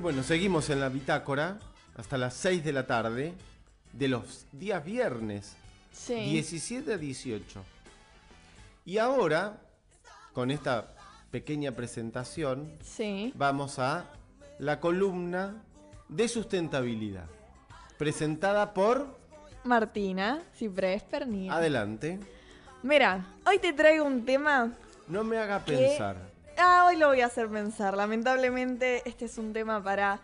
Y bueno, seguimos en la bitácora hasta las 6 de la tarde de los días viernes, Sí. 17 a 18. Y ahora, con esta pequeña presentación, Sí. vamos a la columna de sustentabilidad, presentada por... Martina Ciprés Pernilla. Adelante. Mira, hoy te traigo un tema. No me haga pensar. Ah, hoy lo voy a hacer pensar. Lamentablemente, este es un tema para,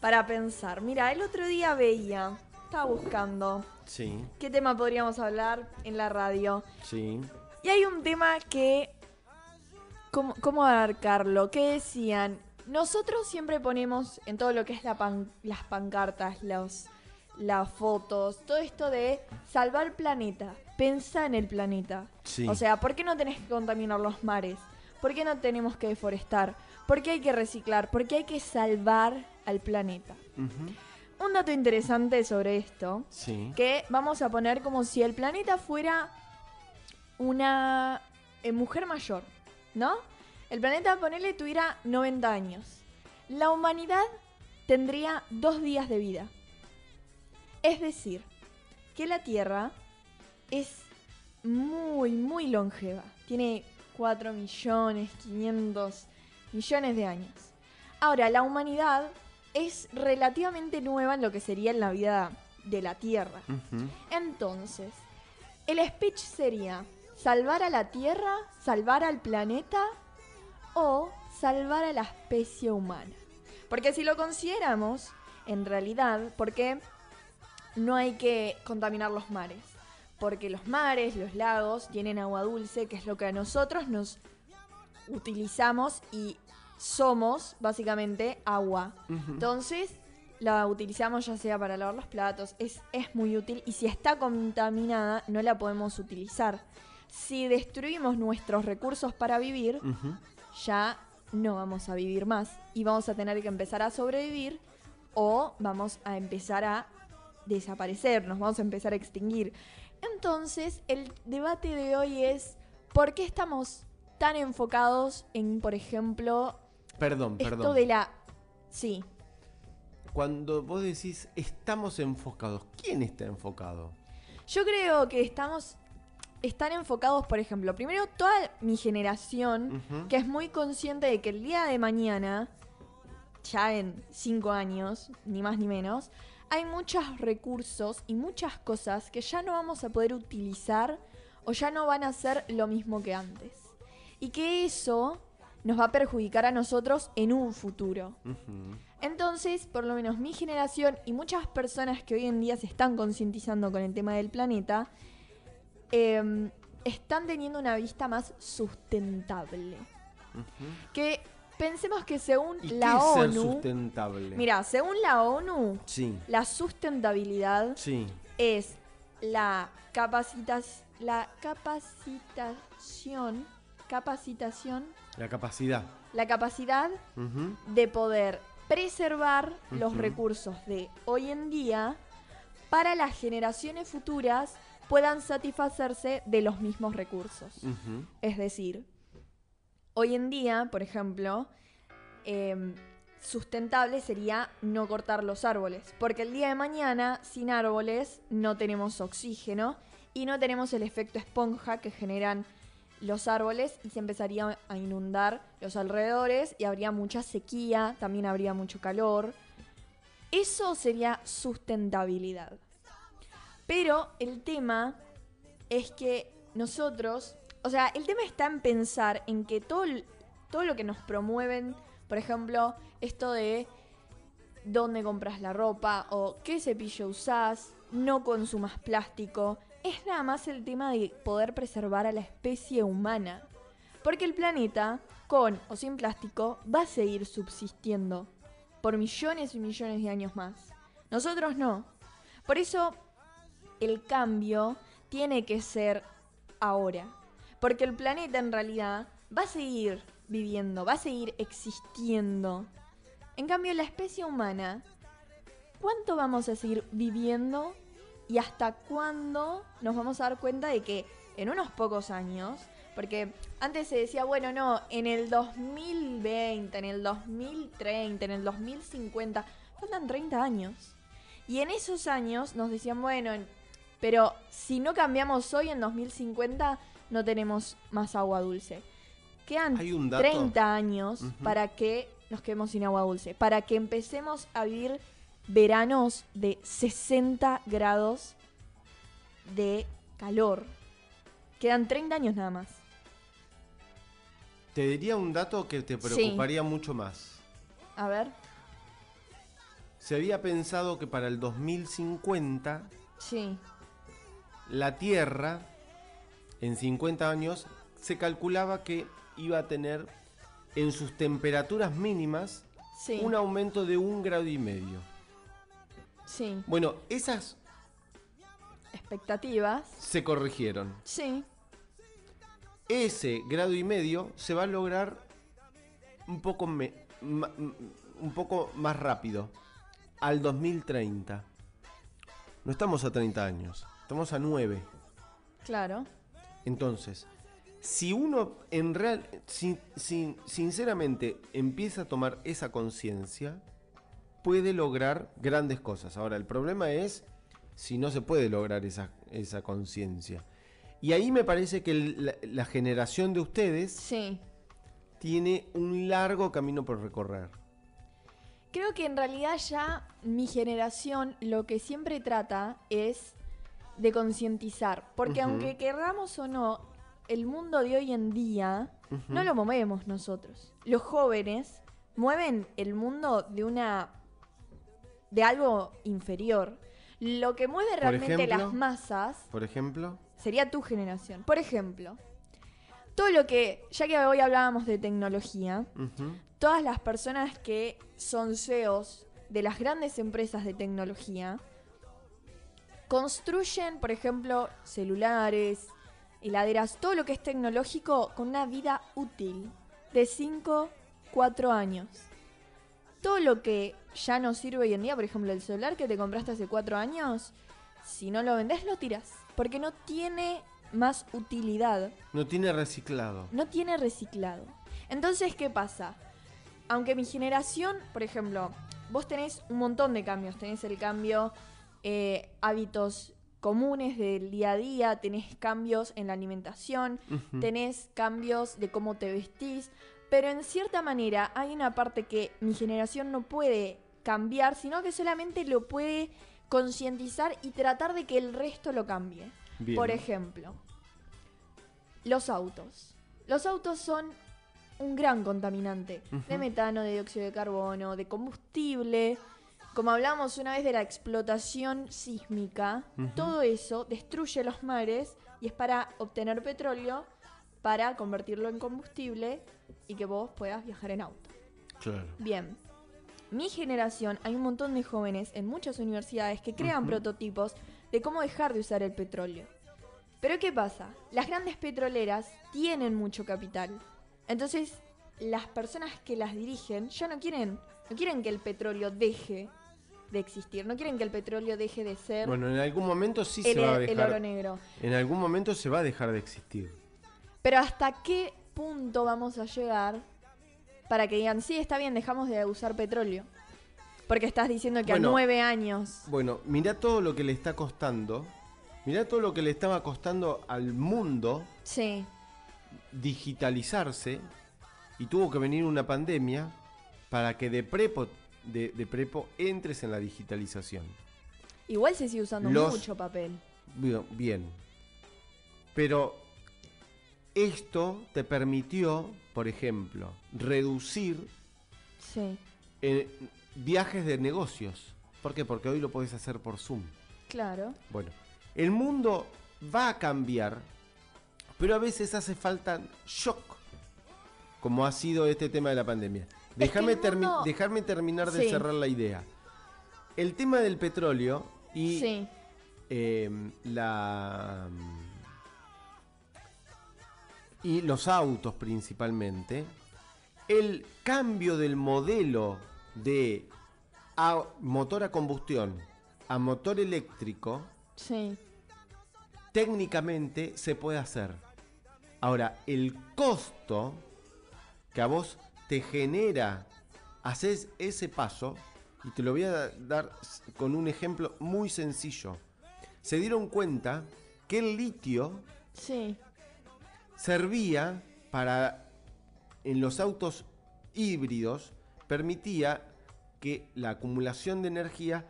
para pensar. Mira, el otro día veía, estaba buscando Sí, qué tema podríamos hablar en la radio. sí. Y hay un tema que. ¿Cómo, cómo abarcarlo? Que decían. Nosotros siempre ponemos en todo lo que es la pan- las pancartas, los, las fotos, todo esto de salvar el planeta. Pensa en el planeta. Sí. O sea, ¿por qué no tenés que contaminar los mares? ¿Por qué no tenemos que deforestar? ¿Por qué hay que reciclar? ¿Por qué hay que salvar al planeta? Un dato interesante sobre esto Sí. que vamos a poner como si el planeta fuera una eh, mujer mayor, ¿no? El planeta, ponele, tuviera 90 años. La humanidad tendría dos días de vida. Es decir, que la Tierra es muy, muy longeva. Tiene 4 millones, 500 millones de años. Ahora, la humanidad es relativamente nueva en lo que sería en la vida de la Tierra. Entonces, el speech sería salvar a la Tierra, salvar al planeta o salvar a la especie humana. Porque si lo consideramos, en realidad, ¿por qué no hay que contaminar los mares? Porque los mares, los lagos, tienen agua dulce, que es lo que a nosotros nos utilizamos y somos básicamente agua. Entonces, la utilizamos ya sea para lavar los platos, es, es muy útil y si está contaminada no la podemos utilizar. Si destruimos nuestros recursos para vivir, ya no vamos a vivir más y vamos a tener que empezar a sobrevivir o vamos a empezar a desaparecer, nos vamos a empezar a extinguir. Entonces, el debate de hoy es ¿por qué estamos tan enfocados en, por ejemplo, Perdón, esto perdón. de la... Sí, Cuando vos decís estamos enfocados, ¿quién está enfocado? Yo creo que estamos están enfocados, por ejemplo, primero toda mi generación, que es muy consciente de que el día de mañana, ya en cinco años, ni más ni menos, hay muchos recursos y muchas cosas que ya no vamos a poder utilizar o ya no van a ser lo mismo que antes. Y que eso nos va a perjudicar a nosotros en un futuro. Entonces, por lo menos mi generación y muchas personas que hoy en día se están concientizando con el tema del planeta, em, están teniendo una vista más sustentable. Que pensemos que según ¿Y la qué es ser ONU, sustentable? mira, según la ONU, Sí, la sustentabilidad sí. es la capacitas, la capacitación, capacitación, La capacidad. la capacidad Ujú. de poder preservar los Ujú. recursos de hoy en día para las generaciones futuras puedan satisfacerse de los mismos recursos. Ujú. Es decir, hoy en día, por ejemplo, em, sustentable sería no cortar los árboles, porque el día de mañana sin árboles no tenemos oxígeno y no tenemos el efecto esponja que generan los árboles y se empezaría a inundar los alrededores y habría mucha sequía, también habría mucho calor. Eso sería sustentabilidad. Pero el tema es que nosotros, o sea, el tema está en pensar en que todo, todo lo que nos promueven, por ejemplo, esto de dónde compras la ropa o qué cepillo usás, no consumas plástico, es nada más el tema de poder preservar a la especie humana. Porque el planeta, con o sin plástico, va a seguir subsistiendo por millones y millones de años más. Nosotros no. Por eso el cambio tiene que ser ahora. Porque el planeta en realidad va a seguir viviendo, va a seguir existiendo. En cambio, la especie humana, ¿cuánto vamos a seguir viviendo y hasta cuándo nos vamos a dar cuenta de que en unos pocos años, por Porque antes se decía, bueno, no, en el 2020, en el 2030, en el 2050, faltan 30 años. Y en esos años nos decían, bueno, pero si no cambiamos hoy, en 2050, no tenemos más agua dulce. Quedan Hay un dato. 30 años para que nos quedemos sin agua dulce, para que empecemos a vivir veranos de 60 grados de calor. Quedan 30 años nada más. Te diría un dato que te Sí. preocuparía mucho más. A ver, Se había pensado que para el 2050 sí, la Tierra, en 50 años, se calculaba que iba a tener en sus temperaturas mínimas sí, un aumento de un grado y medio. sí. Bueno, esas Expectativas, se corrigieron. sí, Ese grado y medio se va a lograr un poco, me- ma- m- un poco más rápido, al 2030. No estamos a 30 años, estamos a 9. claro. Entonces, si uno en real, sin- sin- sinceramente empieza a tomar esa conciencia, puede lograr grandes cosas. Ahora, el problema es si no se puede lograr esa, esa conciencia. Y ahí me parece que el- la, la generación de ustedes Sí. tiene un largo camino por recorrer. Creo que en realidad ya mi generación lo que siempre trata es de concientizar. Porque aunque querramos o no, el mundo de hoy en día no lo movemos nosotros. Los jóvenes mueven el mundo de una. de algo inferior. Lo que mueve realmente ejemplo? las masas Por ejemplo, sería tu generación. Por ejemplo, todo lo que. ya que hoy hablábamos de tecnología todas las personas que son CEOs de las grandes empresas de tecnología construyen, por ejemplo, celulares, heladeras, todo lo que es tecnológico con una vida útil de 5, 4 años. Todo lo que ya no sirve hoy en día, por ejemplo, el celular que te compraste hace 4 años, si no lo vendés, lo tiras. Porque no tiene más utilidad no tiene reciclado. no tiene reciclado. Entonces, ¿qué pasa? Aunque mi generación, por ejemplo, vos tenés un montón de cambios. Tenés el cambio eh, hábitos comunes del día a día, tenés cambios en la alimentación, Ujú. tenés cambios de cómo te vestís, pero en cierta manera hay una parte que mi generación no puede cambiar, sino que solamente lo puede concientizar y tratar de que el resto lo cambie. Bien. Por ejemplo, los autos. Los autos son un gran contaminante de metano, de dióxido de carbono, de combustible. Como hablamos una vez de la explotación sísmica, todo eso destruye los mares y es para obtener petróleo, para convertirlo en combustible y que vos puedas viajar en auto. Claro. Bien, mi generación, hay un montón de jóvenes en muchas universidades que crean prototipos de cómo dejar de usar el petróleo. Pero ¿qué pasa? Las grandes petroleras tienen mucho capital. Entonces, las personas que las dirigen ya no quieren, no quieren que el petróleo deje de existir, no quieren que el petróleo deje de ser Bueno, en algún momento sí el, se va a el dejar. oro negro. En algún momento se va a dejar de existir. Pero ¿hasta qué punto vamos a llegar para que digan, sí, está bien, dejamos de usar petróleo? Porque estás diciendo que Bueno. a nueve años... Bueno, mirá todo lo que le está costando. Mirá todo lo que le estaba costando al mundo Sí, digitalizarse y tuvo que venir una pandemia para que de prepo, de, de prepo entres en la digitalización. igual se sigue usando Los- mucho papel. Bien. Pero esto te permitió, por ejemplo, reducir Sí, eh, viajes de negocios. ¿Por qué? Porque hoy lo podés hacer por Zoom. claro. Bueno, el mundo va a cambiar, pero a veces hace falta shock, como ha sido este tema de la pandemia. Déjame termi- mundo- terminar de Sí. cerrar la idea. El tema del petróleo y Sí, eh, la y los autos principalmente, el cambio del modelo de a- motor a combustión a motor eléctrico sí, técnicamente se puede hacer. Ahora, el costo que a vos te genera hacer ese paso, y te lo voy a dar con un ejemplo muy sencillo. Se dieron cuenta que el litio Sí. servía para, en los autos híbridos, permitía que la acumulación de energía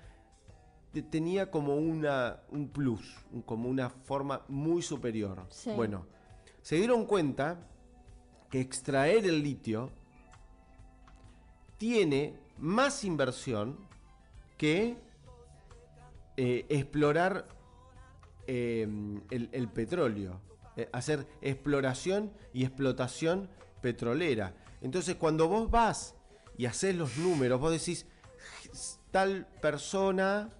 te- tenía como una, un plus, como una forma muy superior. Sí. Bueno, se dieron cuenta que extraer el litio tiene más inversión que eh, explorar eh, el, petróleo, eh, hacer exploración y explotación petrolera. Entonces, cuando vos vas y haces los números, vos decís, tal persona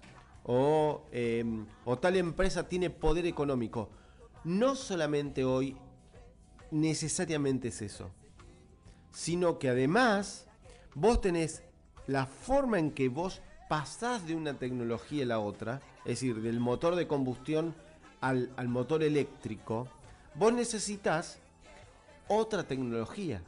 o, eh, o tal empresa tiene poder económico. No solamente hoy necesariamente es eso, sino que además vos tenés la forma en que vos pasás de una tecnología a la otra, es decir, del motor de combustión al, al motor eléctrico, vos necesitas otra tecnología.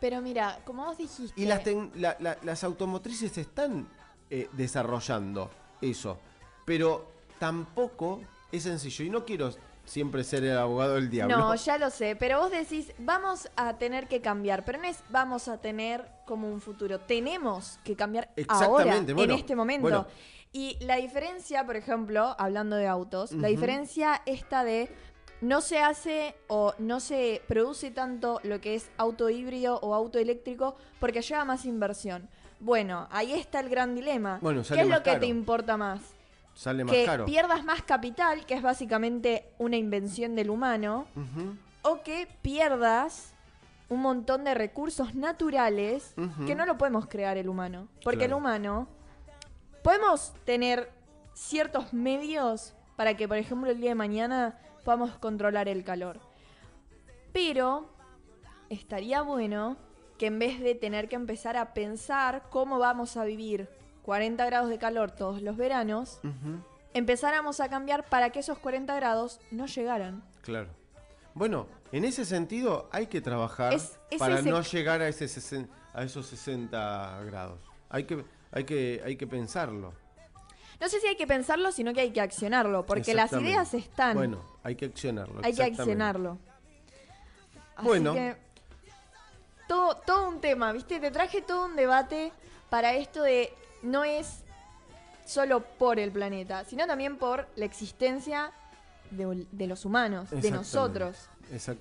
Pero mira, como vos dijiste. Y las, tec- la- la- las automotrices están eh, desarrollando eso, pero tampoco es sencillo. Y no quiero siempre ser el abogado del diablo. No, ya lo sé, pero vos decís, vamos a tener que cambiar, pero no es vamos a tener como un futuro, tenemos que cambiar ahora, bueno, en este momento. bueno. Y la diferencia, por ejemplo, hablando de autos, la diferencia esta de no se hace o no se produce tanto lo que es auto híbrido o auto eléctrico porque lleva más inversión. Bueno, ahí está el gran dilema. Bueno, ¿Qué es lo que te importa más? Sale más que caro. pierdas más capital, que es básicamente una invención del humano, o que pierdas un montón de recursos naturales que no lo podemos crear el humano. Porque el humano podemos tener ciertos medios para que, por ejemplo, el día de mañana podamos controlar el calor. Pero estaría bueno que en vez de tener que empezar a pensar cómo vamos a vivir 40 grados de calor todos los veranos, empezáramos a cambiar para que esos 40 grados no llegaran. Claro. Bueno, en ese sentido hay que trabajar Es- es para ese- no llegar a, ese sesen- a esos 60 grados. Hay que, hay, que, hay que pensarlo. No sé si hay que pensarlo, sino que hay que accionarlo, porque las ideas están. Bueno, hay que accionarlo. hay que accionarlo. Así Bueno. que, todo, todo un tema, ¿viste? Te traje todo un debate para esto de no es solo por el planeta, sino también por la existencia de, de los humanos, de nosotros.